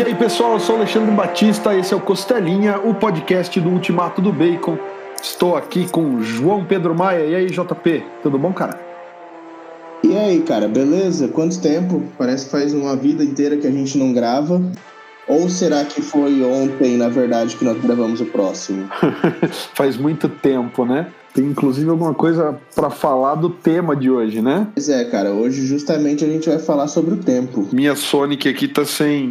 E aí, pessoal, eu sou Alexandre Batista, esse é o Costelinha, o podcast do Ultimato do Bacon. Estou aqui com João Pedro Maia. E aí, JP, tudo bom, cara? E aí, cara, beleza? Quanto tempo? Parece que faz uma vida inteira que a gente não grava. Ou será que foi ontem, na verdade, que nós gravamos o próximo? faz muito tempo, né? Tem inclusive alguma coisa para falar do tema de hoje, né? Pois é, cara. Hoje justamente a gente vai falar sobre o tempo. Minha Sonic aqui tá sem.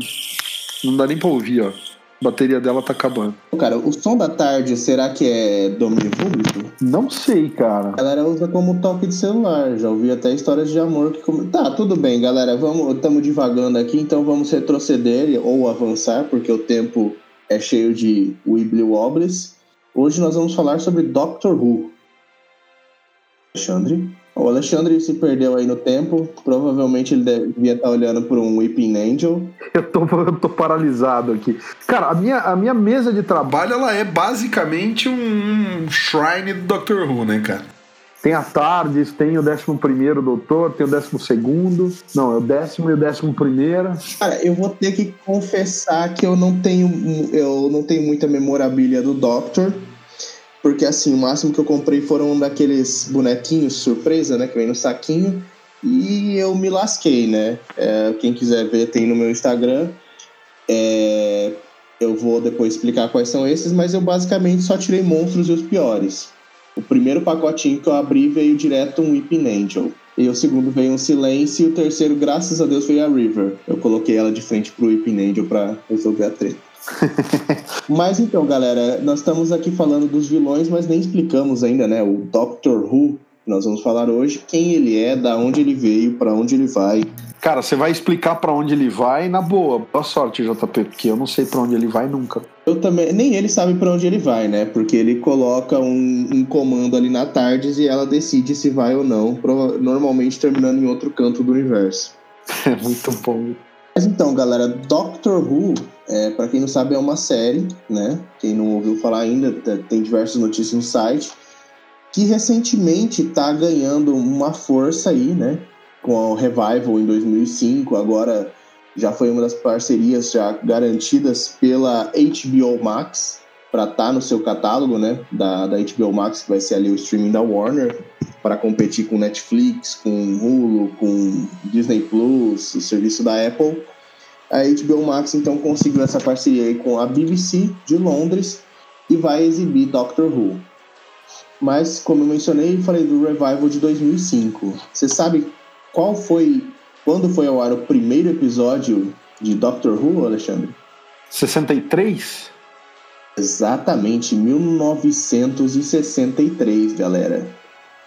Não dá nem pra ouvir, ó. A bateria dela tá acabando. Cara, o som da tarde, será que é domínio público? Não sei, cara. A galera usa como toque de celular. Já ouvi até histórias de amor que. Tá, tudo bem, galera. Vamos, estamos divagando aqui, então vamos retroceder ou avançar, porque o tempo é cheio de wibbly wobbles. Hoje nós vamos falar sobre Doctor Who. Alexandre. O Alexandre se perdeu aí no tempo. Provavelmente ele devia estar olhando por um Weeping Angel. Eu tô, eu tô paralisado aqui. Cara, a minha, a minha mesa de trabalho ela é basicamente um shrine do Doctor Who, né, cara? Tem a Tardes, tem o 11 doutor, tem o 12. Não, é o décimo e o décimo primeiro. Cara, eu vou ter que confessar que eu não tenho, eu não tenho muita memorabilia do Doctor. Porque assim, o máximo que eu comprei foram daqueles bonequinhos surpresa, né? Que vem no saquinho. E eu me lasquei, né? É, quem quiser ver, tem no meu Instagram. É, eu vou depois explicar quais são esses, mas eu basicamente só tirei monstros e os piores. O primeiro pacotinho que eu abri veio direto um Weeping Angel. E o segundo veio um Silêncio. E o terceiro, graças a Deus, foi a River. Eu coloquei ela de frente pro Weeping Angel pra resolver a treta. mas então, galera, nós estamos aqui falando dos vilões, mas nem explicamos ainda, né? O Doctor Who, que nós vamos falar hoje, quem ele é, da onde ele veio, para onde ele vai. Cara, você vai explicar para onde ele vai na boa. Boa sorte, JP, porque eu não sei para onde ele vai nunca. Eu também, nem ele sabe para onde ele vai, né? Porque ele coloca um, um, comando ali na Tardes e ela decide se vai ou não, normalmente terminando em outro canto do universo. É muito bom. Mas então, galera, Doctor Who, é, para quem não sabe, é uma série, né? Quem não ouviu falar ainda, tem diversas notícias no site, que recentemente está ganhando uma força aí, né? Com o Revival em 2005, agora já foi uma das parcerias já garantidas pela HBO Max para estar tá no seu catálogo, né? Da, da HBO Max, que vai ser ali o streaming da Warner para competir com Netflix, com Hulu, com Disney Plus, o serviço da Apple. A HBO Max então conseguiu essa parceria com a BBC de Londres e vai exibir Doctor Who. Mas, como eu mencionei, falei do revival de 2005. Você sabe qual foi, quando foi ao ar o primeiro episódio de Doctor Who, Alexandre? 63? Exatamente, 1963, galera.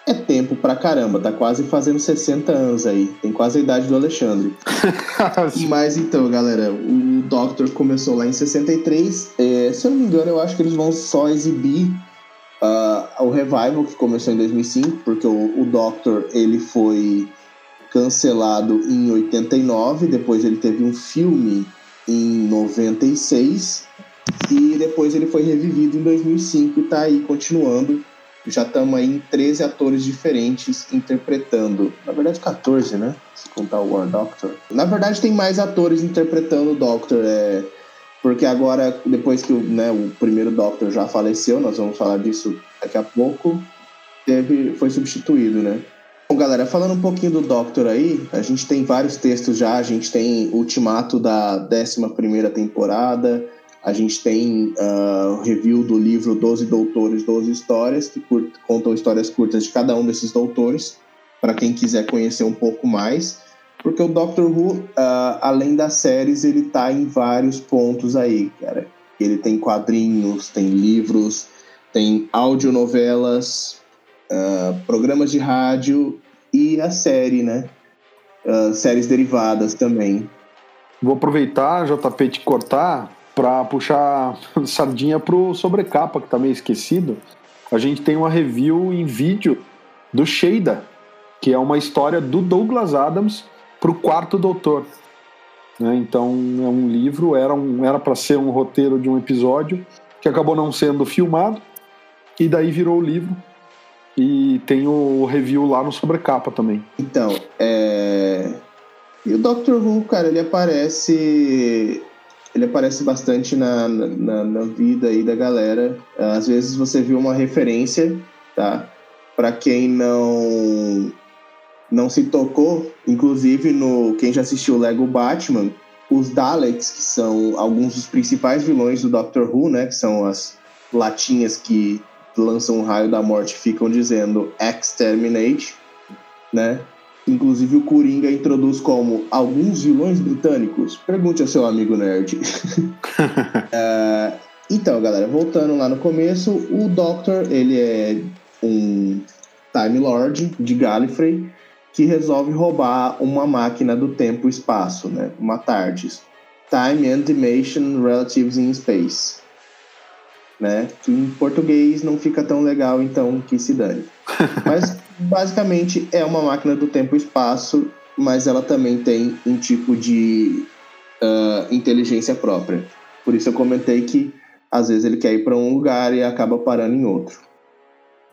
É tempo pra caramba, tá quase fazendo 60 anos aí. Tem quase a idade do Alexandre. Mas então, galera, o Doctor começou lá em 63. É, se eu não me engano, eu acho que eles vão só exibir uh, o Revival, que começou em 2005, porque o, o Doctor ele foi cancelado em 89, depois ele teve um filme em 96 e depois ele foi revivido em 2005 e tá aí continuando já estamos aí em 13 atores diferentes interpretando. Na verdade, 14, né? Se contar o War Doctor. Na verdade, tem mais atores interpretando o Doctor. É... Porque agora, depois que o, né, o primeiro Doctor já faleceu, nós vamos falar disso daqui a pouco, teve, foi substituído, né? Bom, galera, falando um pouquinho do Doctor aí, a gente tem vários textos já, a gente tem Ultimato da 11 primeira temporada, a gente tem uh, review do livro Doze Doutores, Doze Histórias, que contam histórias curtas de cada um desses doutores, para quem quiser conhecer um pouco mais. Porque o Doctor Who, uh, além das séries, ele tá em vários pontos aí, cara. Ele tem quadrinhos, tem livros, tem audionovelas, uh, programas de rádio e a série, né? Uh, séries derivadas também. Vou aproveitar, JP, te cortar para puxar sardinha pro sobrecapa, que tá meio esquecido, a gente tem uma review em vídeo do Sheida, que é uma história do Douglas Adams pro quarto doutor. Né? Então é um livro, era um, era para ser um roteiro de um episódio que acabou não sendo filmado e daí virou o livro e tem o review lá no sobrecapa também. Então, é... e o Doctor Who, cara, ele aparece ele aparece bastante na, na, na, vida aí da galera. Às vezes você viu uma referência, tá? Para quem não não se tocou, inclusive no quem já assistiu Lego Batman, os Daleks, que são alguns dos principais vilões do Doctor Who, né? Que são as latinhas que lançam um raio da morte ficam dizendo Exterminate, né? Inclusive o Coringa introduz como alguns vilões britânicos. Pergunte ao seu amigo nerd. uh, então, galera, voltando lá no começo, o Doctor ele é um Time Lord de Gallifrey que resolve roubar uma máquina do tempo e espaço, né? Uma TARDIS. Time and Dimension Relatives in Space. Né? Que em português não fica tão legal, então que se dane. Mas basicamente é uma máquina do tempo e espaço, mas ela também tem um tipo de uh, inteligência própria. Por isso eu comentei que às vezes ele quer ir para um lugar e acaba parando em outro.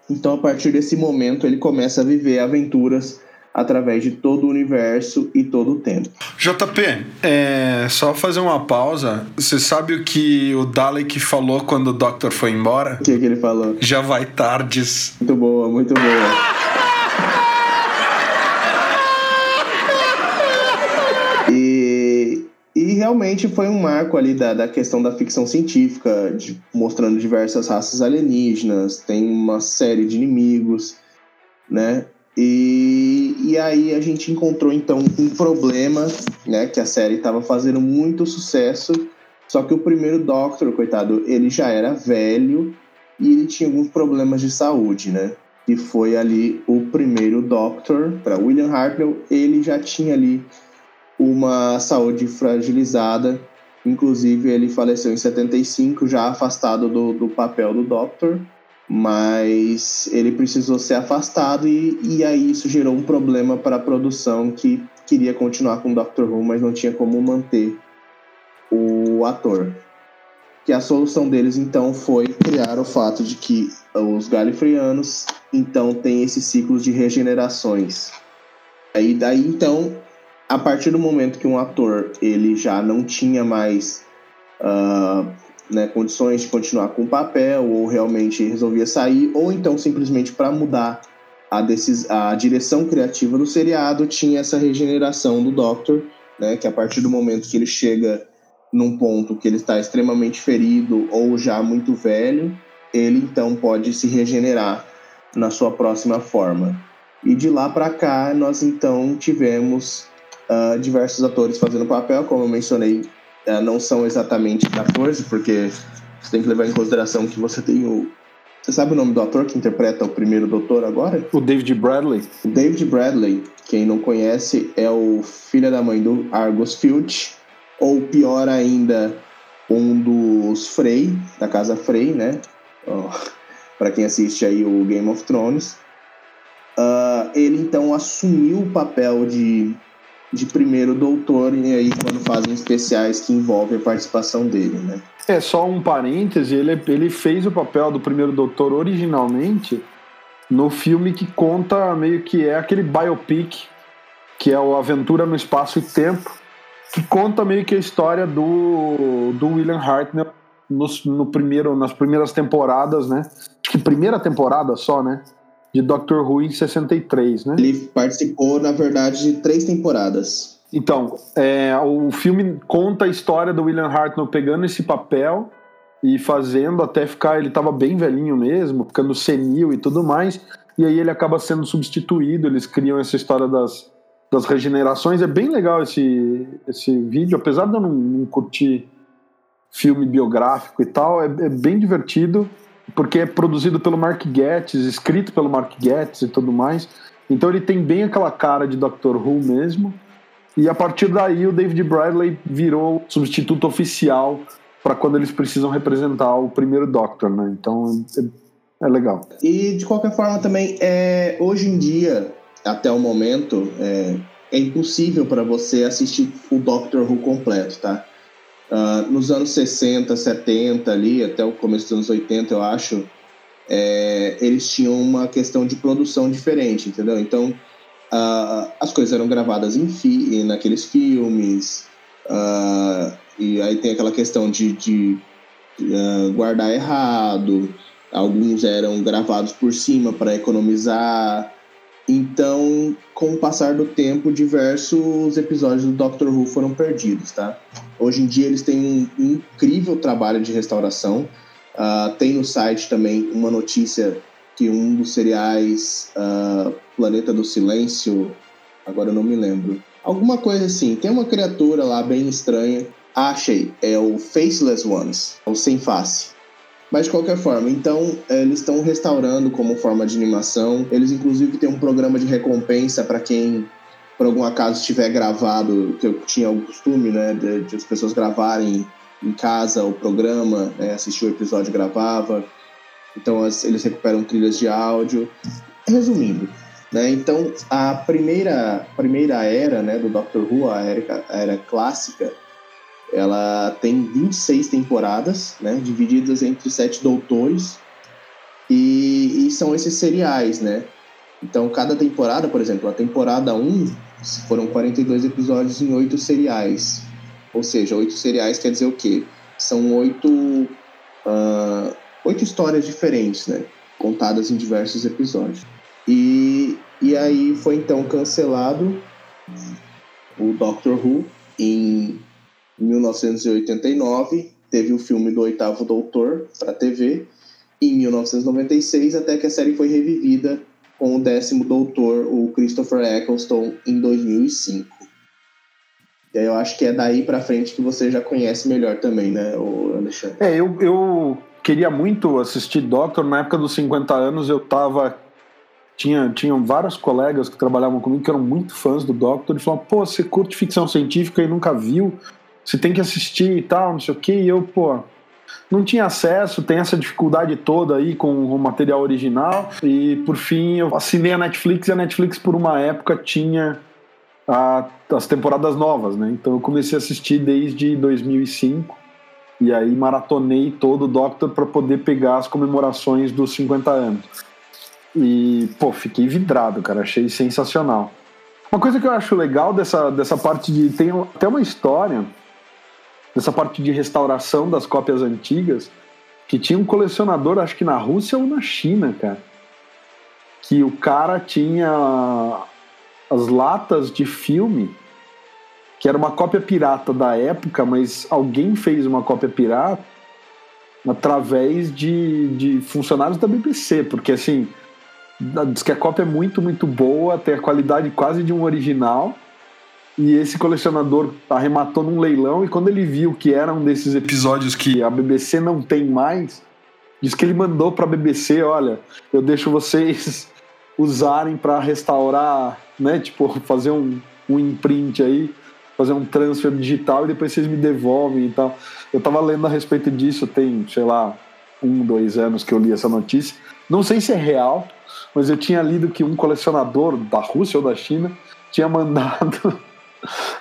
Então, a partir desse momento, ele começa a viver aventuras através de todo o universo e todo o tempo. JP, é, só fazer uma pausa. Você sabe o que o Dalek falou quando o Doctor foi embora? O que, que ele falou? Já vai tardes. Muito boa, muito boa. E, e realmente foi um marco ali da, da questão da ficção científica, de, mostrando diversas raças alienígenas, tem uma série de inimigos, né? E, e aí a gente encontrou então um problema, né? Que a série estava fazendo muito sucesso, só que o primeiro Doctor, coitado, ele já era velho e ele tinha alguns problemas de saúde, né? E foi ali o primeiro Doctor para William Hartnell, ele já tinha ali uma saúde fragilizada, inclusive ele faleceu em 75, já afastado do, do papel do Doctor mas ele precisou ser afastado e, e aí isso gerou um problema para a produção que queria continuar com o Doctor Who, mas não tinha como manter o ator. Que a solução deles então foi criar o fato de que os galifreanos então têm esse ciclo de regenerações. Aí daí então, a partir do momento que um ator ele já não tinha mais uh, né, condições de continuar com o papel, ou realmente resolvia sair, ou então simplesmente para mudar a, decis a direção criativa do seriado, tinha essa regeneração do Doctor, né, que a partir do momento que ele chega num ponto que ele está extremamente ferido ou já muito velho, ele então pode se regenerar na sua próxima forma. E de lá para cá, nós então tivemos uh, diversos atores fazendo papel, como eu mencionei é, não são exatamente 14, porque você tem que levar em consideração que você tem o. Você sabe o nome do ator que interpreta o primeiro doutor agora? O David Bradley. O David Bradley, quem não conhece, é o filho da mãe do Argus Filch, ou pior ainda, um dos Frey, da casa Frey, né? Oh, para quem assiste aí o Game of Thrones. Uh, ele então assumiu o papel de de primeiro doutor e aí quando fazem especiais que envolvem a participação dele, né? É, só um parêntese, ele, ele fez o papel do primeiro doutor originalmente no filme que conta meio que é aquele biopic, que é o Aventura no Espaço e Tempo, que conta meio que a história do, do William Hartnell no, no primeiro, nas primeiras temporadas, né? Que primeira temporada só, né? De Doctor Who em 63, né? Ele participou, na verdade, de três temporadas. Então, é, o filme conta a história do William Hartnell pegando esse papel e fazendo até ficar. Ele estava bem velhinho mesmo, ficando senil e tudo mais. E aí ele acaba sendo substituído. Eles criam essa história das, das regenerações. É bem legal esse, esse vídeo, apesar de eu não, não curtir filme biográfico e tal, é, é bem divertido porque é produzido pelo Mark Getz, escrito pelo Mark Getz e tudo mais. Então ele tem bem aquela cara de Doctor Who mesmo. E a partir daí o David Bradley virou substituto oficial para quando eles precisam representar o primeiro Doctor, né? Então é, é legal. E de qualquer forma também, é, hoje em dia, até o momento, é, é impossível para você assistir o Doctor Who completo, tá? Uh, nos anos 60, 70 ali, até o começo dos anos 80, eu acho, é, eles tinham uma questão de produção diferente, entendeu? Então, uh, as coisas eram gravadas em fi naqueles filmes, uh, e aí tem aquela questão de, de guardar errado, alguns eram gravados por cima para economizar. Então, com o passar do tempo, diversos episódios do Doctor Who foram perdidos, tá? Hoje em dia eles têm um incrível trabalho de restauração. Uh, tem no site também uma notícia que um dos seriais uh, Planeta do Silêncio, agora eu não me lembro, alguma coisa assim. Tem uma criatura lá bem estranha. Achei, é o Faceless Ones, o sem face. Mas de qualquer forma, então eles estão restaurando como forma de animação. Eles inclusive têm um programa de recompensa para quem por algum acaso tiver gravado, que eu tinha o costume, né, de, de as pessoas gravarem em casa o programa, né, assistir o episódio gravava. Então as, eles recuperam trilhas de áudio. Resumindo, né, então a primeira primeira era, né, do Doctor Who, a era, a era clássica, ela tem 26 temporadas, né, divididas entre sete doutores. E, e são esses seriais, né? Então, cada temporada, por exemplo, a temporada 1 foram 42 episódios em oito seriais. Ou seja, oito seriais quer dizer o quê? São oito, uh, oito histórias diferentes, né? Contadas em diversos episódios. E, e aí foi então cancelado o Doctor Who em 1989. Teve o filme do Oitavo Doutor para TV. Em 1996, até que a série foi revivida com o décimo doutor, o Christopher Eccleston, em 2005. E aí eu acho que é daí para frente que você já conhece melhor também, né, Alexandre? É, eu, eu queria muito assistir Doctor. Na época dos 50 anos eu tava. Tinha, tinham vários colegas que trabalhavam comigo que eram muito fãs do Doctor e falavam, pô, você curte ficção científica e nunca viu, você tem que assistir e tal, não sei o que. E eu, pô, não tinha acesso, tem essa dificuldade toda aí com o material original. E por fim eu assinei a Netflix e a Netflix por uma época tinha a, as temporadas novas, né? Então eu comecei a assistir desde 2005 e aí maratonei todo o Doctor para poder pegar as comemorações dos 50 anos. E, pô, fiquei vidrado, cara, achei sensacional. Uma coisa que eu acho legal dessa, dessa parte de. Tem até uma história dessa parte de restauração das cópias antigas, que tinha um colecionador, acho que na Rússia ou na China, cara, que o cara tinha as latas de filme, que era uma cópia pirata da época, mas alguém fez uma cópia pirata através de, de funcionários da BBC, porque assim, diz que a cópia é muito, muito boa, tem a qualidade quase de um original e esse colecionador arrematou num leilão e quando ele viu que era um desses episódios que a BBC não tem mais, diz que ele mandou para a BBC, olha, eu deixo vocês usarem para restaurar, né, tipo, fazer um, um imprint aí, fazer um transfer digital e depois vocês me devolvem e tal. Eu tava lendo a respeito disso, tem, sei lá, um, dois anos que eu li essa notícia. Não sei se é real, mas eu tinha lido que um colecionador da Rússia ou da China tinha mandado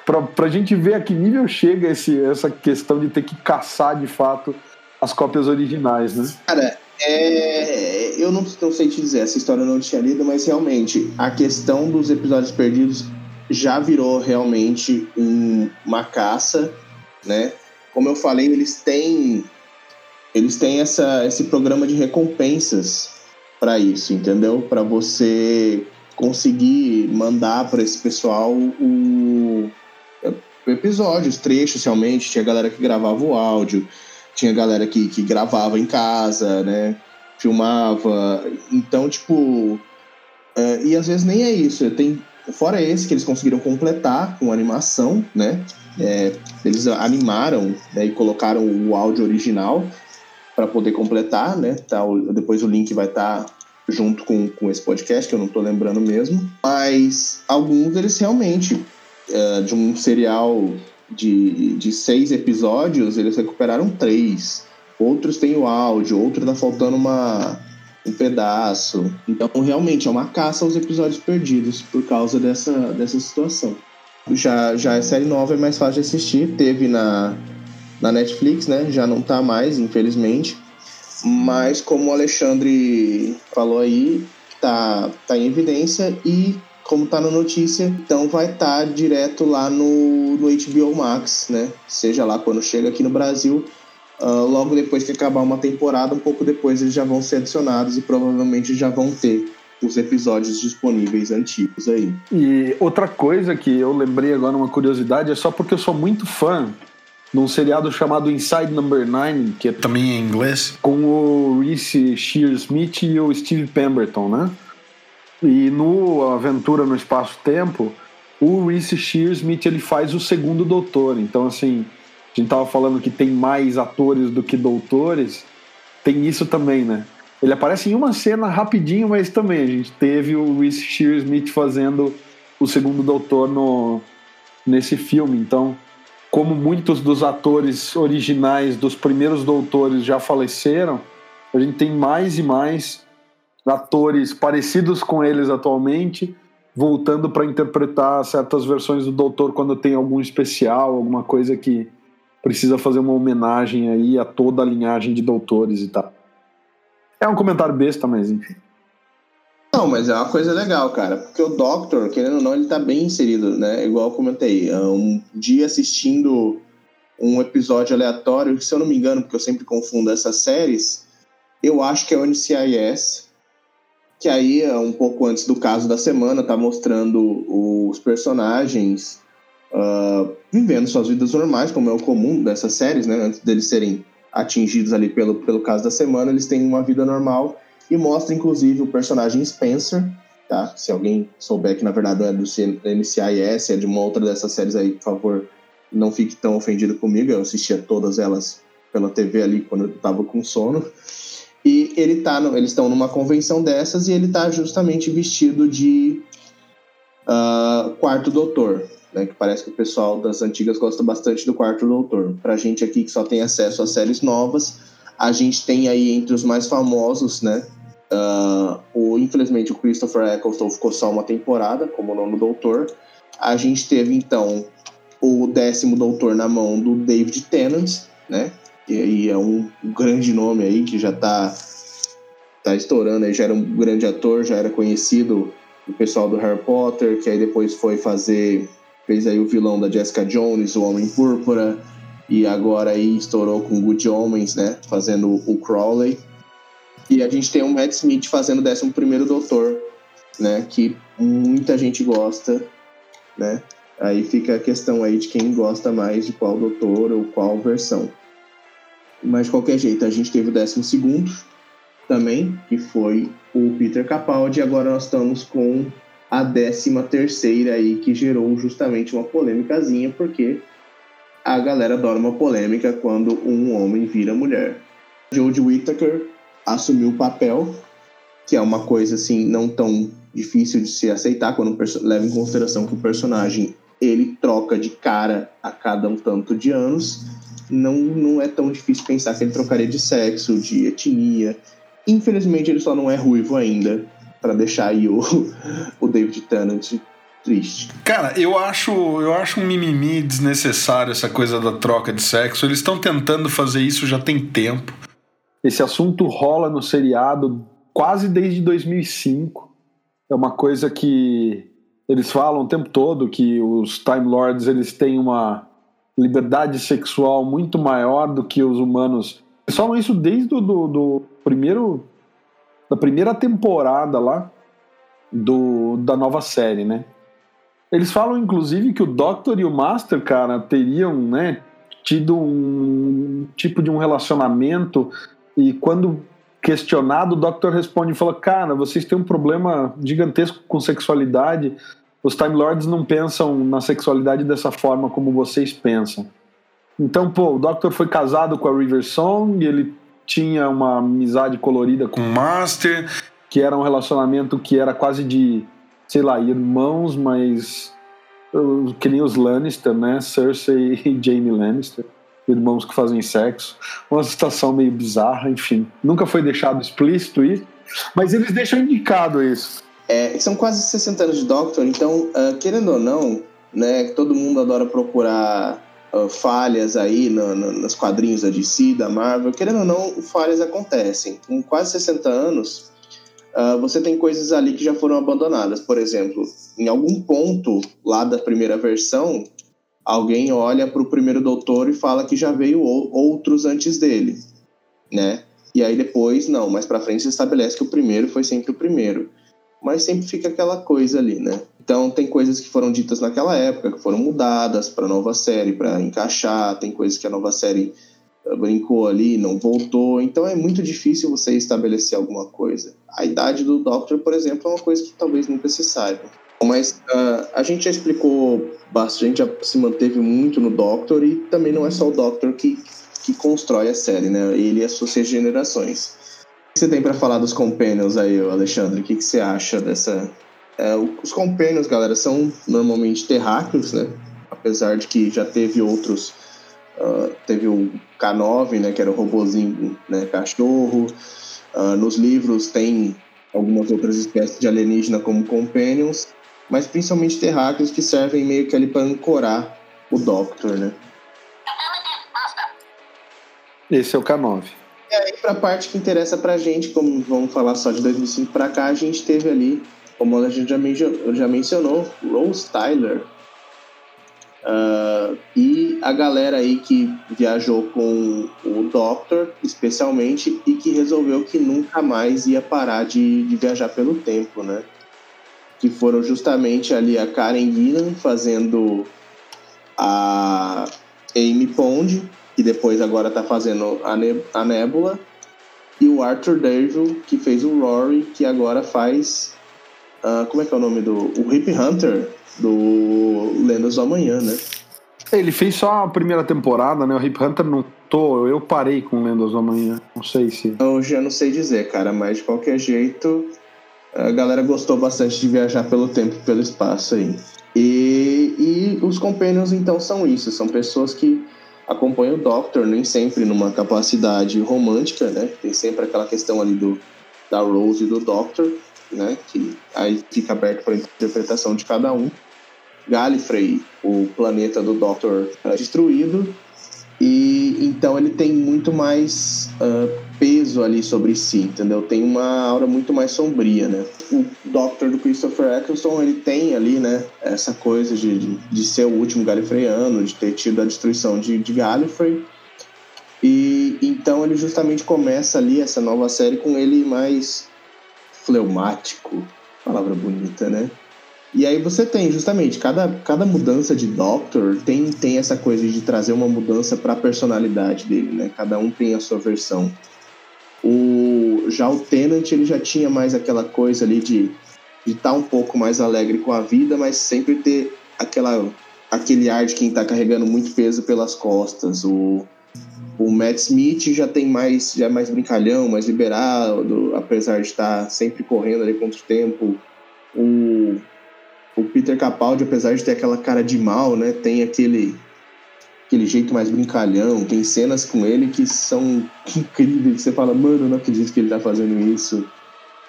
para a gente ver a que nível chega esse, essa questão de ter que caçar de fato as cópias originais, né? Cara, é, eu não, não sei te dizer, essa história eu não tinha lido, mas realmente a questão dos episódios perdidos já virou realmente um, uma caça, né? Como eu falei, eles têm eles têm essa, esse programa de recompensas para isso, entendeu? Para você conseguir mandar para esse pessoal o, o episódio, os trechos realmente. Tinha galera que gravava o áudio, tinha galera que, que gravava em casa, né? Filmava. Então, tipo. É, e às vezes nem é isso. Tem, fora esse que eles conseguiram completar com animação, né? É, eles animaram né, e colocaram o áudio original para poder completar, né? Tá, depois o link vai estar tá junto com, com esse podcast, que eu não tô lembrando mesmo. Mas alguns eles realmente, uh, de um serial de, de seis episódios, eles recuperaram três. Outros têm o áudio, outro tá faltando uma, um pedaço. Então, realmente, é uma caça aos episódios perdidos por causa dessa, dessa situação. Já, já a série nova é mais fácil de assistir. Teve na, na Netflix, né? Já não tá mais, infelizmente. Mas como o Alexandre falou aí, tá, tá em evidência e como tá na notícia, então vai estar tá direto lá no, no HBO Max, né? Seja lá quando chega aqui no Brasil. Uh, logo depois que acabar uma temporada, um pouco depois eles já vão ser adicionados e provavelmente já vão ter os episódios disponíveis antigos aí. E outra coisa que eu lembrei agora, uma curiosidade, é só porque eu sou muito fã num seriado chamado Inside Number 9, que é também em inglês, com o Reese Shearsmith e o Steve Pemberton, né? E no Aventura no Espaço-Tempo, o Reese Shearsmith ele faz o segundo doutor. Então, assim, a gente tava falando que tem mais atores do que doutores, tem isso também, né? Ele aparece em uma cena rapidinho, mas também a gente teve o Reese Shearsmith fazendo o segundo doutor no, nesse filme. Então, como muitos dos atores originais dos primeiros doutores já faleceram, a gente tem mais e mais atores parecidos com eles atualmente voltando para interpretar certas versões do doutor quando tem algum especial, alguma coisa que precisa fazer uma homenagem aí a toda a linhagem de doutores e tal. É um comentário besta, mas enfim. Não, mas é uma coisa legal, cara, porque o Doctor, querendo ou não, ele tá bem inserido, né? Igual eu comentei, é um dia assistindo um episódio aleatório, que se eu não me engano, porque eu sempre confundo essas séries, eu acho que é o NCIS, que aí, é um pouco antes do caso da semana, tá mostrando os personagens uh, vivendo suas vidas normais, como é o comum dessas séries, né? Antes deles serem atingidos ali pelo, pelo caso da semana, eles têm uma vida normal e mostra inclusive o personagem Spencer, tá? Se alguém souber que na verdade não é do NCIS, é de uma outra dessas séries aí, por favor, não fique tão ofendido comigo, eu assistia todas elas pela TV ali quando eu tava com sono. E ele tá no, eles estão numa convenção dessas e ele tá justamente vestido de uh, quarto doutor, né, que parece que o pessoal das antigas gosta bastante do quarto doutor. Pra gente aqui que só tem acesso a séries novas, a gente tem aí entre os mais famosos, né, Uh, o, infelizmente, o Christopher Eccleston ficou só uma temporada como nono doutor. A gente teve, então, o décimo doutor na mão do David Tennant, né? E aí é um grande nome aí que já tá, tá estourando, já era um grande ator, já era conhecido o pessoal do Harry Potter, que aí depois foi fazer, fez aí o vilão da Jessica Jones, o Homem Púrpura, e agora aí estourou com Good Homens, né? Fazendo o Crowley. E a gente tem o Matt Smith fazendo o 11 Doutor, né? Que muita gente gosta, né? Aí fica a questão aí de quem gosta mais de qual doutor ou qual versão. Mas de qualquer jeito, a gente teve o 12 também, que foi o Peter Capaldi, agora nós estamos com a 13 terceira aí, que gerou justamente uma polêmicazinha, porque a galera adora uma polêmica quando um homem vira mulher. Jodie Whittaker assumiu o papel, que é uma coisa assim não tão difícil de se aceitar quando leva em consideração que o personagem ele troca de cara a cada um tanto de anos. Não, não é tão difícil pensar que ele trocaria de sexo, de etnia. Infelizmente ele só não é ruivo ainda, para deixar aí o, o David Tennant triste. Cara, eu acho, eu acho um mimimi desnecessário essa coisa da troca de sexo. Eles estão tentando fazer isso já tem tempo. Esse assunto rola no seriado quase desde 2005. É uma coisa que eles falam o tempo todo que os Time Lords eles têm uma liberdade sexual muito maior do que os humanos. Eles falam isso desde o do, do primeiro da primeira temporada lá do, da nova série, né? Eles falam, inclusive, que o Doctor e o Master, cara, teriam, né, tido um tipo de um relacionamento e quando questionado, o Doctor responde e fala: Cara, vocês têm um problema gigantesco com sexualidade. Os Time Lords não pensam na sexualidade dessa forma como vocês pensam. Então, pô, o Doctor foi casado com a River Song, ele tinha uma amizade colorida com o Master, que era um relacionamento que era quase de, sei lá, irmãos, mas uh, que nem os Lannister, né? Cersei e Jaime Lannister irmãos que fazem sexo. Uma situação meio bizarra, enfim. Nunca foi deixado explícito isso, mas eles deixam indicado isso. É, são quase 60 anos de Doctor, então, uh, querendo ou não, né, todo mundo adora procurar uh, falhas aí no, no, nos quadrinhos da DC, da Marvel. Querendo ou não, falhas acontecem. Com quase 60 anos, uh, você tem coisas ali que já foram abandonadas. Por exemplo, em algum ponto lá da primeira versão, alguém olha para o primeiro doutor e fala que já veio outros antes dele, né? E aí depois, não, mais para frente se estabelece que o primeiro foi sempre o primeiro. Mas sempre fica aquela coisa ali, né? Então tem coisas que foram ditas naquela época que foram mudadas para nova série para encaixar, tem coisas que a nova série eh, brincou ali, não voltou. Então é muito difícil você estabelecer alguma coisa. A idade do Doctor, por exemplo, é uma coisa que talvez nunca se saiba. Mas uh, a gente já explicou bastante, já se manteve muito no Doctor e também não é só o Doctor que, que constrói a série, né? Ele e as suas gerações. O que você tem para falar dos Companions aí, Alexandre? O que, que você acha dessa, é, os Companions, galera, são normalmente terráqueos, né? Apesar de que já teve outros. Uh, teve o K9, né? Que era o robozinho, né? Cachorro. Uh, nos livros tem algumas outras espécies de alienígena como Companions. Mas principalmente terráqueos que servem meio que ali para ancorar o Doctor, né? Esse é o K9. E aí, para a parte que interessa pra gente, como vamos falar só de 2005 para cá, a gente teve ali como a gente já, já mencionou, Rose Tyler. Uh, e a galera aí que viajou com o Doctor, especialmente, e que resolveu que nunca mais ia parar de, de viajar pelo tempo, né? Que foram justamente ali a Karen Gillan fazendo a Amy Pond, que depois agora tá fazendo a, ne a Nebula, e o Arthur Deville, que fez o Rory, que agora faz Uh, como é que é o nome do. O Hip Hunter do Lendas do Amanhã, né? Ele fez só a primeira temporada, né? O Hip Hunter não tô. Eu parei com Lendas do Amanhã. Não sei se. Eu já não sei dizer, cara, mas de qualquer jeito. A galera gostou bastante de viajar pelo tempo e pelo espaço aí. E, e os Companions, então, são isso. São pessoas que acompanham o Doctor, nem sempre numa capacidade romântica, né? Tem sempre aquela questão ali do, da Rose e do Doctor né? Que aí fica aberto para interpretação de cada um. Gallifrey, o planeta do Doctor, é destruído e então ele tem muito mais uh, peso ali sobre si, entendeu? Tem uma aura muito mais sombria, né? O Doctor do Christopher Eccleston, ele tem ali, né, essa coisa de, de, de ser o último Gallifreyano, de ter tido a destruição de, de Gallifrey. E então ele justamente começa ali essa nova série com ele mais fleumático, palavra bonita, né? E aí você tem justamente cada, cada mudança de Doctor tem, tem essa coisa de trazer uma mudança para a personalidade dele, né? Cada um tem a sua versão. O já o Tenant ele já tinha mais aquela coisa ali de estar tá um pouco mais alegre com a vida, mas sempre ter aquela aquele ar de quem está carregando muito peso pelas costas. O o Matt Smith já tem mais, já é mais brincalhão, mais liberado, apesar de estar sempre correndo ali contra o tempo. O, o Peter Capaldi, apesar de ter aquela cara de mal, né, tem aquele aquele jeito mais brincalhão. Tem cenas com ele que são incríveis. Você fala, mano, eu não acredito que ele tá fazendo isso.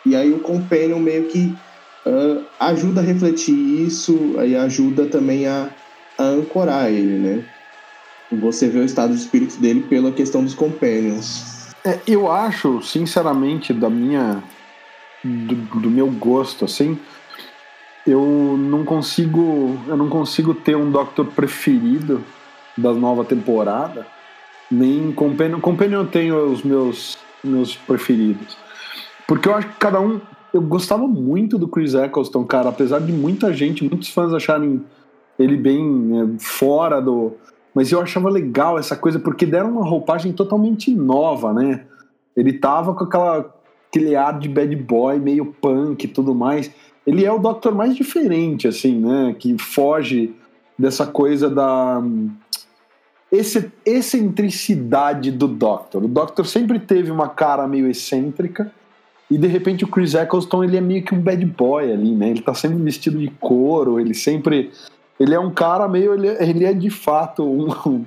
E aí o Companion meio que uh, ajuda a refletir isso, aí ajuda também a, a ancorar ele, né? você vê o estado de espírito dele pela questão dos companions. É, eu acho, sinceramente, da minha do, do, meu gosto, assim, eu não consigo, eu não consigo ter um Doctor preferido da nova temporada, nem Companion. Companion eu tenho os meus meus preferidos, porque eu acho que cada um, eu gostava muito do Chris Eccleston, cara, apesar de muita gente, muitos fãs acharem ele bem é, fora do mas eu achava legal essa coisa porque deram uma roupagem totalmente nova, né? Ele tava com aquela, aquele ar de bad boy, meio punk e tudo mais. Ele é o Doctor mais diferente, assim, né? Que foge dessa coisa da esse, excentricidade do Doctor. O Doctor sempre teve uma cara meio excêntrica e de repente o Chris Eccleston ele é meio que um bad boy ali, né? Ele tá sempre vestido de couro, ele sempre ele é um cara meio. Ele, ele é de fato um,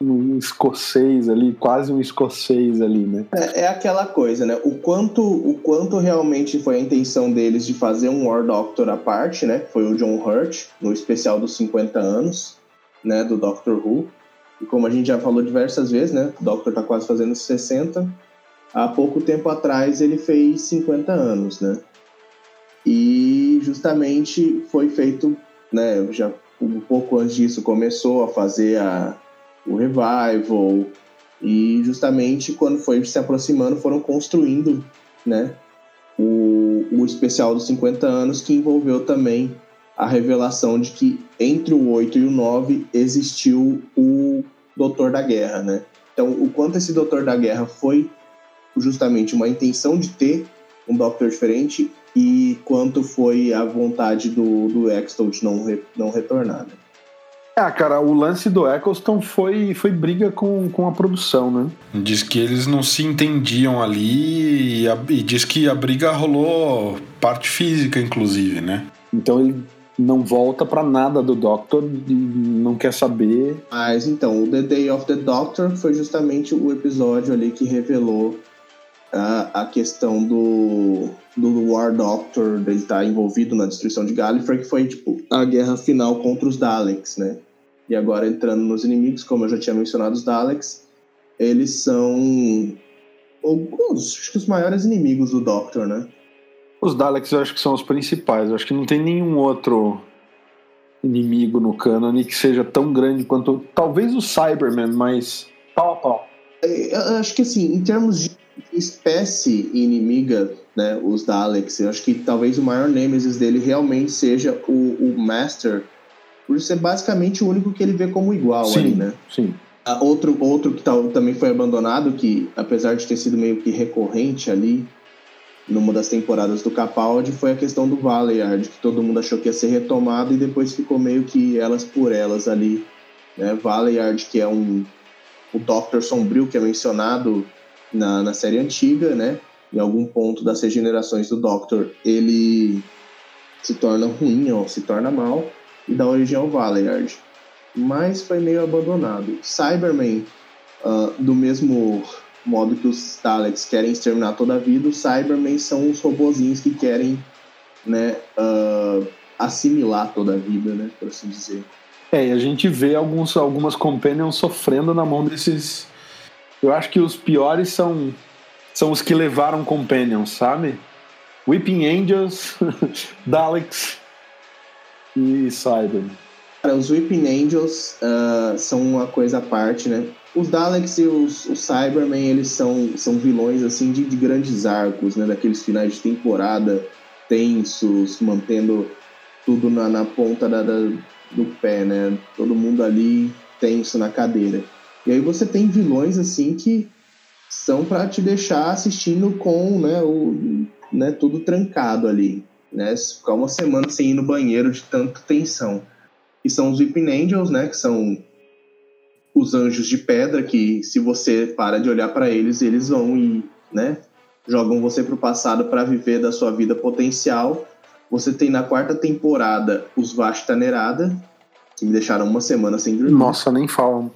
um, escocês ali, quase um escocês ali, né? É, é, aquela coisa, né? O quanto, o quanto realmente foi a intenção deles de fazer um War Doctor à parte, né? Foi o John Hurt, no especial dos 50 anos, né? Do Doctor Who. E como a gente já falou diversas vezes, né? O Doctor tá quase fazendo 60. há pouco tempo atrás ele fez 50 anos, né? E justamente foi feito, né, já um pouco antes disso começou a fazer a, o revival e justamente quando foi se aproximando foram construindo, né, o, o especial dos 50 anos que envolveu também a revelação de que entre o 8 e o 9 existiu o Doutor da Guerra, né? Então, o quanto esse Doutor da Guerra foi justamente uma intenção de ter um Doctor diferente e quanto foi a vontade do, do Eccleston de não, re, não retornar, né? Ah, cara, o lance do Eccleston foi, foi briga com, com a produção, né? Diz que eles não se entendiam ali e, a, e diz que a briga rolou parte física, inclusive, né? Então ele não volta para nada do Doctor não quer saber. Mas então, o The Day of the Doctor foi justamente o episódio ali que revelou a, a questão do, do War Doctor, dele estar tá envolvido na destruição de Gallifrey, que foi tipo a guerra final contra os Daleks, né? E agora entrando nos inimigos, como eu já tinha mencionado, os Daleks, eles são alguns, acho que os maiores inimigos do Doctor, né? Os Daleks eu acho que são os principais. Eu acho que não tem nenhum outro inimigo no canon que seja tão grande quanto. Talvez o Cyberman, mas pau a pau. É, eu acho que assim, em termos de espécie inimiga, né, os Daleks, eu acho que talvez o maior nemesis dele realmente seja o, o Master, por ser basicamente o único que ele vê como igual sim, ali, né? Sim. Outro, outro que tal, também foi abandonado, que apesar de ter sido meio que recorrente ali, numa das temporadas do Capaldi foi a questão do Valeyard, que todo mundo achou que ia ser retomado e depois ficou meio que elas por elas ali. Né? Valeyard, que é um o Doctor Sombrio, que é mencionado na, na série antiga, né? Em algum ponto das regenerações do Doctor, ele se torna ruim ou se torna mal e dá origem ao Valeyard. Mas foi meio abandonado. Cyberman, uh, do mesmo modo que os Daleks querem exterminar toda a vida, os Cybermen são os robozinhos que querem né, uh, assimilar toda a vida, né, por assim dizer. É, e a gente vê alguns, algumas companions sofrendo na mão desses. Eu acho que os piores são, são os que levaram companions, sabe? Weeping Angels, Daleks e Cyber. Cara, os Weeping Angels uh, são uma coisa à parte, né? Os Daleks e os, os Cybermen, eles são, são vilões, assim, de, de grandes arcos, né? Daqueles finais de temporada tensos, mantendo tudo na, na ponta da, da, do pé, né? Todo mundo ali tenso na cadeira. E aí você tem vilões, assim, que são para te deixar assistindo com, né, o, né, tudo trancado ali, né? Ficar uma semana sem ir no banheiro de tanta tensão. E são os Weeping Angels, né? Que são os anjos de pedra que se você para de olhar para eles, eles vão e, né, jogam você pro passado para viver da sua vida potencial. Você tem na quarta temporada os Vashta Nerada, que me deixaram uma semana sem dormir. Nossa, nem falam.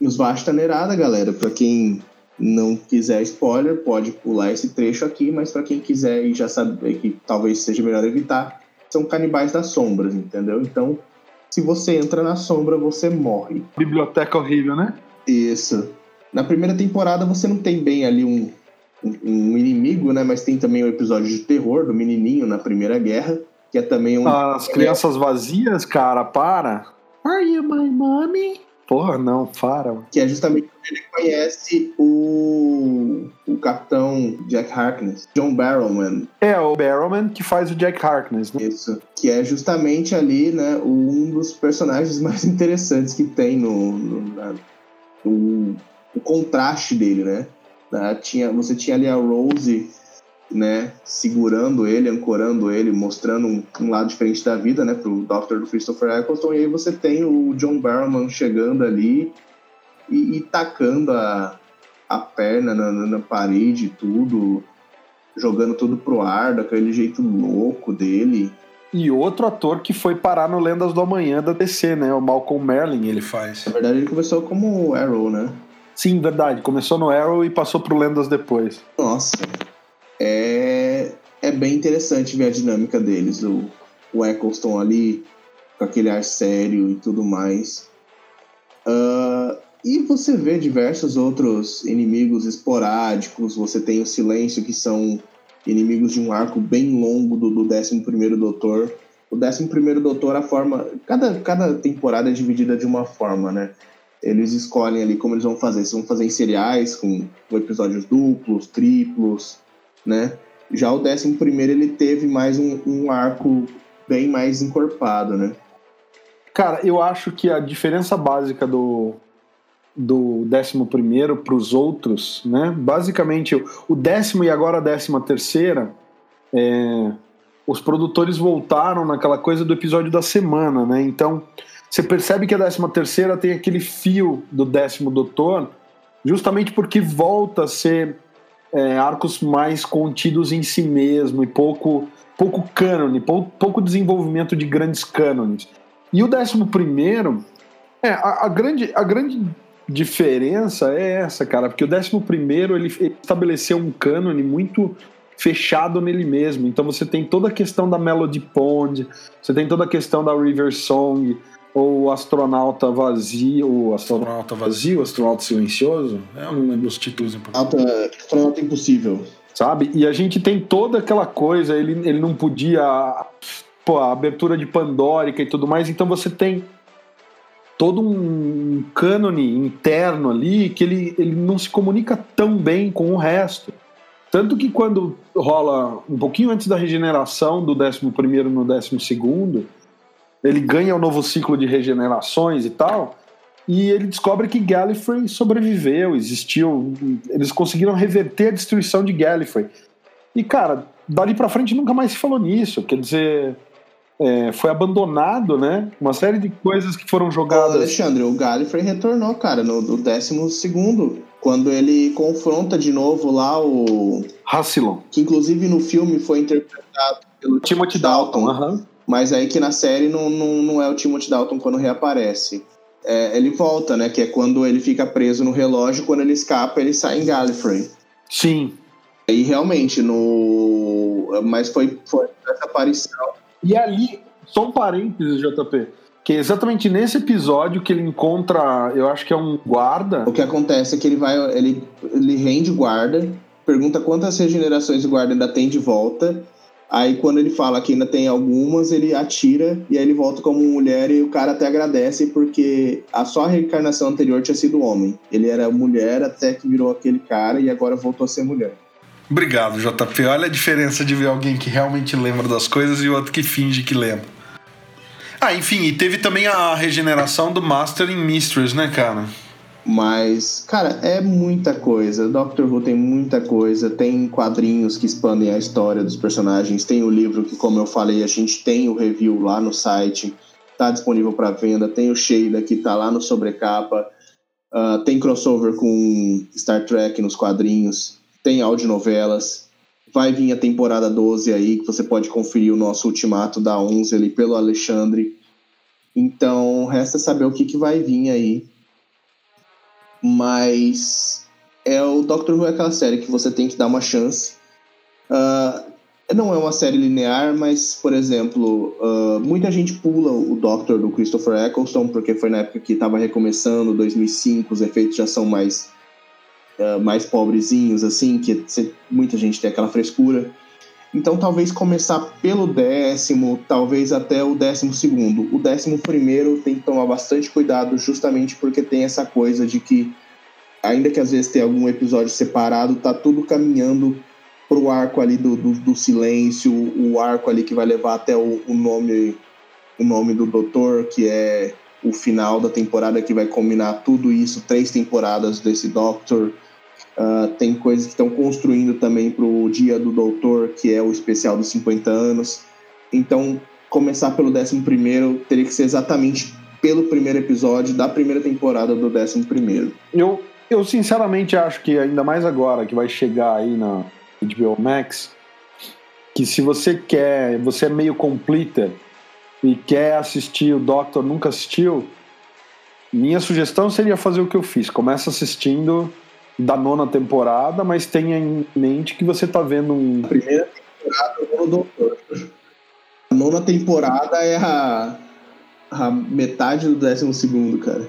Os Vashta Nerada, galera, para quem não quiser spoiler, pode pular esse trecho aqui, mas para quem quiser e já saber que talvez seja melhor evitar, são canibais das sombras, entendeu? Então, se você entra na sombra, você morre. Biblioteca horrível, né? Isso. Na primeira temporada você não tem bem ali um, um, um inimigo, né? Mas tem também o um episódio de terror do menininho na Primeira Guerra, que é também um. As crianças vazias, cara, para. Are you my mommy? Porra, não, para. Que é justamente ele conhece o, o capitão Jack Harkness, John Barrowman. É, o Barrowman que faz o Jack Harkness, né? Isso. Que é justamente ali, né, um dos personagens mais interessantes que tem no, no, na, no, o contraste dele, né? tinha, você tinha ali a Rose né, segurando ele, ancorando ele, mostrando um, um, lado diferente da vida, né, pro Dr. do Christopher Eccleston, e aí você tem o John Barrowman chegando ali e, e tacando a, a perna na, na, na parede e tudo, jogando tudo pro ar, daquele jeito louco dele. E outro ator que foi parar no Lendas do Amanhã da DC, né, o Malcolm Merlin, ele faz. Na verdade ele começou como Arrow, né? Sim, verdade, começou no Arrow e passou pro Lendas depois. Nossa, é, é bem interessante ver a dinâmica deles. O, o Eccleston ali, com aquele ar sério e tudo mais. Uh, e você vê diversos outros inimigos esporádicos. Você tem o Silêncio, que são inimigos de um arco bem longo do, do 11 Doutor. O 11 Doutor, a forma. Cada, cada temporada é dividida de uma forma, né? Eles escolhem ali como eles vão fazer. Se vão fazer em seriais, com, com episódios duplos, triplos, né? Já o 11 ele teve mais um, um arco bem mais encorpado, né? Cara, eu acho que a diferença básica do, do 11 para os outros, né? Basicamente, o décimo e agora a décima terceira, é, os produtores voltaram naquela coisa do episódio da semana, né? Então, você percebe que a décima terceira tem aquele fio do décimo doutor, justamente porque volta a ser é, arcos mais contidos em si mesmo e pouco pouco cânone, pouco, pouco desenvolvimento de grandes cânones. E o décimo primeiro, é, a, a, grande, a grande diferença é essa, cara, porque o décimo primeiro ele, ele estabeleceu um cânone muito fechado nele mesmo. Então você tem toda a questão da Melody Pond, você tem toda a questão da River Song, ou astronauta vazio, ou astronauta vazio, astronauta silencioso. É um dos títulos importantes. Astronauta impossível. Sabe? E a gente tem toda aquela coisa, ele, ele não podia. Pô, a abertura de Pandórica e tudo mais, então você tem todo um cânone interno ali que ele, ele não se comunica tão bem com o resto. Tanto que quando rola um pouquinho antes da regeneração do 11 no 12, ele ganha um novo ciclo de regenerações e tal, e ele descobre que Gallifrey sobreviveu, existiu, eles conseguiram reverter a destruição de Gallifrey. E cara, dali para frente nunca mais se falou nisso, quer dizer, é, foi abandonado, né? Uma série de coisas que foram jogadas. Alexandre, o Gallifrey retornou, cara, no, no décimo segundo, quando ele confronta de novo lá o. Hassilon. Que inclusive no filme foi interpretado pelo Timothy Dalton. Dalton. Uhum. Mas aí que na série não, não, não é o Timothy Dalton quando reaparece. É, ele volta, né? Que é quando ele fica preso no relógio, quando ele escapa, ele sai em Gallifrey. Sim. E realmente, no. Mas foi, foi essa aparição. E ali, só um parênteses, JP. Que é exatamente nesse episódio que ele encontra, eu acho que é um guarda. O que acontece é que ele vai. Ele, ele rende guarda, pergunta quantas regenerações o guarda ainda tem de volta. Aí quando ele fala que ainda tem algumas, ele atira e aí ele volta como mulher e o cara até agradece porque a só reencarnação anterior tinha sido homem. Ele era mulher até que virou aquele cara e agora voltou a ser mulher. Obrigado, JP. Olha a diferença de ver alguém que realmente lembra das coisas e outro que finge que lembra. Ah, enfim, e teve também a regeneração do Master em Mistress, né, cara? Mas, cara, é muita coisa. Doctor Who tem muita coisa. Tem quadrinhos que expandem a história dos personagens. Tem o livro que, como eu falei, a gente tem o review lá no site. Tá disponível para venda. Tem o Sheida que tá lá no sobrecapa. Uh, tem crossover com Star Trek nos quadrinhos. Tem audionovelas. Vai vir a temporada 12 aí, que você pode conferir o nosso ultimato da 11 ali pelo Alexandre. Então, resta saber o que, que vai vir aí mas é o Doctor Who é aquela série que você tem que dar uma chance. Uh, não é uma série linear, mas, por exemplo, uh, muita gente pula o Doctor do Christopher Eccleston, porque foi na época que estava recomeçando, 2005, os efeitos já são mais, uh, mais pobrezinhos, assim, que muita gente tem aquela frescura. Então, talvez começar pelo décimo, talvez até o décimo segundo. O décimo primeiro tem que tomar bastante cuidado, justamente porque tem essa coisa de que, ainda que às vezes tenha algum episódio separado, tá tudo caminhando pro arco ali do, do, do silêncio, o arco ali que vai levar até o, o, nome o nome do doutor, que é o final da temporada que vai combinar tudo isso, três temporadas desse Doctor Uh, tem coisas que estão construindo também para o Dia do Doutor, que é o especial dos 50 anos. Então, começar pelo 11 teria que ser exatamente pelo primeiro episódio da primeira temporada do 11. Eu, eu sinceramente acho que, ainda mais agora que vai chegar aí na HBO Max, que se você quer, você é meio completer e quer assistir o Doctor, nunca assistiu, minha sugestão seria fazer o que eu fiz. Começa assistindo da nona temporada, mas tenha em mente que você está vendo um. A primeira temporada do Doutor. A nona temporada é a, a metade do décimo segundo, cara.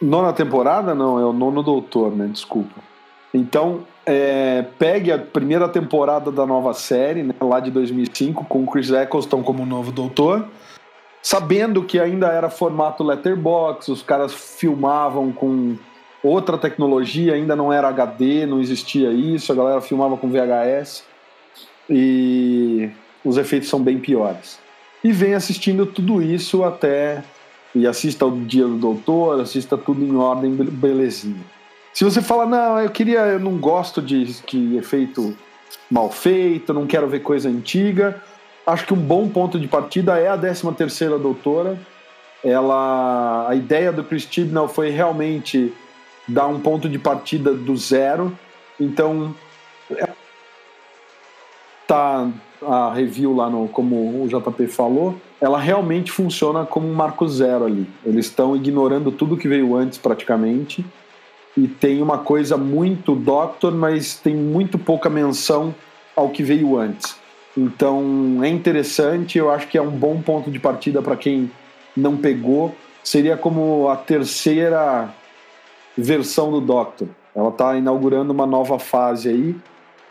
Nona temporada? Não, é o nono doutor, né? Desculpa. Então, é, pegue a primeira temporada da nova série, né, lá de 2005, com o Chris Eccleston como novo doutor, sabendo que ainda era formato letterbox, os caras filmavam com outra tecnologia, ainda não era HD, não existia isso, a galera filmava com VHS e os efeitos são bem piores. E vem assistindo tudo isso até. E assista o Dia do Doutor, assista tudo em ordem, belezinha. Se você fala, não, eu queria, eu não gosto de, de efeito mal feito, não quero ver coisa antiga, acho que um bom ponto de partida é a 13 terceira Doutora. Ela, a ideia do Chris Chibnall foi realmente dar um ponto de partida do zero. Então, tá a review lá no, como o JP falou, ela realmente funciona como um marco zero ali. Eles estão ignorando tudo que veio antes praticamente e tem uma coisa muito Doctor, mas tem muito pouca menção ao que veio antes. Então é interessante, eu acho que é um bom ponto de partida para quem não pegou. Seria como a terceira versão do Doctor. Ela está inaugurando uma nova fase aí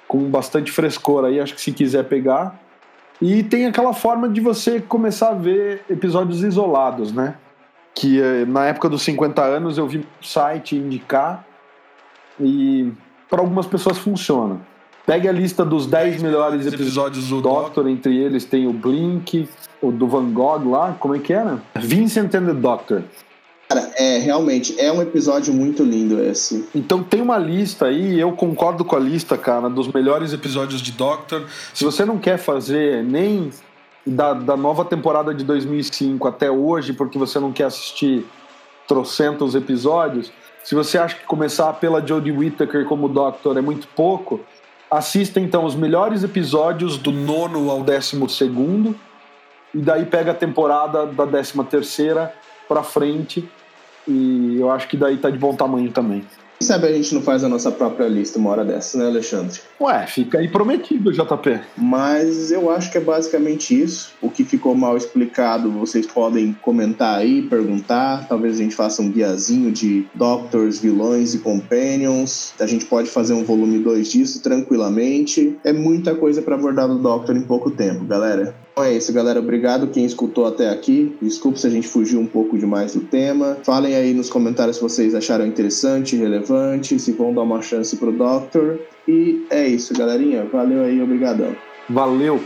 com bastante frescor aí, acho que se quiser pegar. E tem aquela forma de você começar a ver episódios isolados, né? Que eh, na época dos 50 anos eu vi um site indicar e para algumas pessoas funciona. Pegue a lista dos 10 melhores episódios do Doctor, entre eles tem o Blink, o do Van Gogh lá, como é que era? Vincent and the Doctor. Cara, é, realmente, é um episódio muito lindo esse. Então tem uma lista aí, eu concordo com a lista, cara, dos melhores episódios de Doctor. Se você não quer fazer nem da, da nova temporada de 2005 até hoje, porque você não quer assistir trocentos episódios, se você acha que começar pela Jodie Whittaker como Doctor é muito pouco, assista então os melhores episódios do nono ao décimo segundo, e daí pega a temporada da décima terceira para frente e eu acho que daí tá de bom tamanho também. Quem sabe a gente não faz a nossa própria lista uma hora dessa, né, Alexandre? Ué, fica aí prometido, JP. Mas eu acho que é basicamente isso. O que ficou mal explicado, vocês podem comentar aí, perguntar. Talvez a gente faça um guiazinho de Doctors, vilões e Companions. A gente pode fazer um volume 2 disso tranquilamente. É muita coisa para abordar do Doctor em pouco tempo, galera. Então é isso, galera. Obrigado quem escutou até aqui. Desculpe se a gente fugiu um pouco demais do tema. Falem aí nos comentários se vocês acharam interessante, relevante, se vão dar uma chance pro Doctor. E é isso, galerinha. Valeu aí, obrigadão. Valeu!